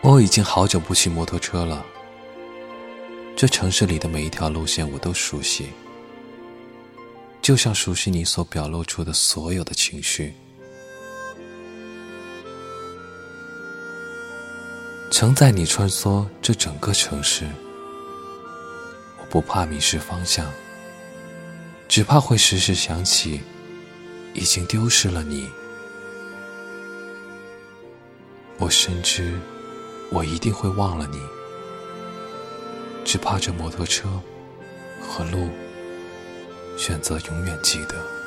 我已经好久不骑摩托车了。这城市里的每一条路线我都熟悉，就像熟悉你所表露出的所有的情绪。承载你穿梭这整个城市，我不怕迷失方向，只怕会时时想起已经丢失了你。我深知，我一定会忘了你。只怕这摩托车和路，选择永远记得。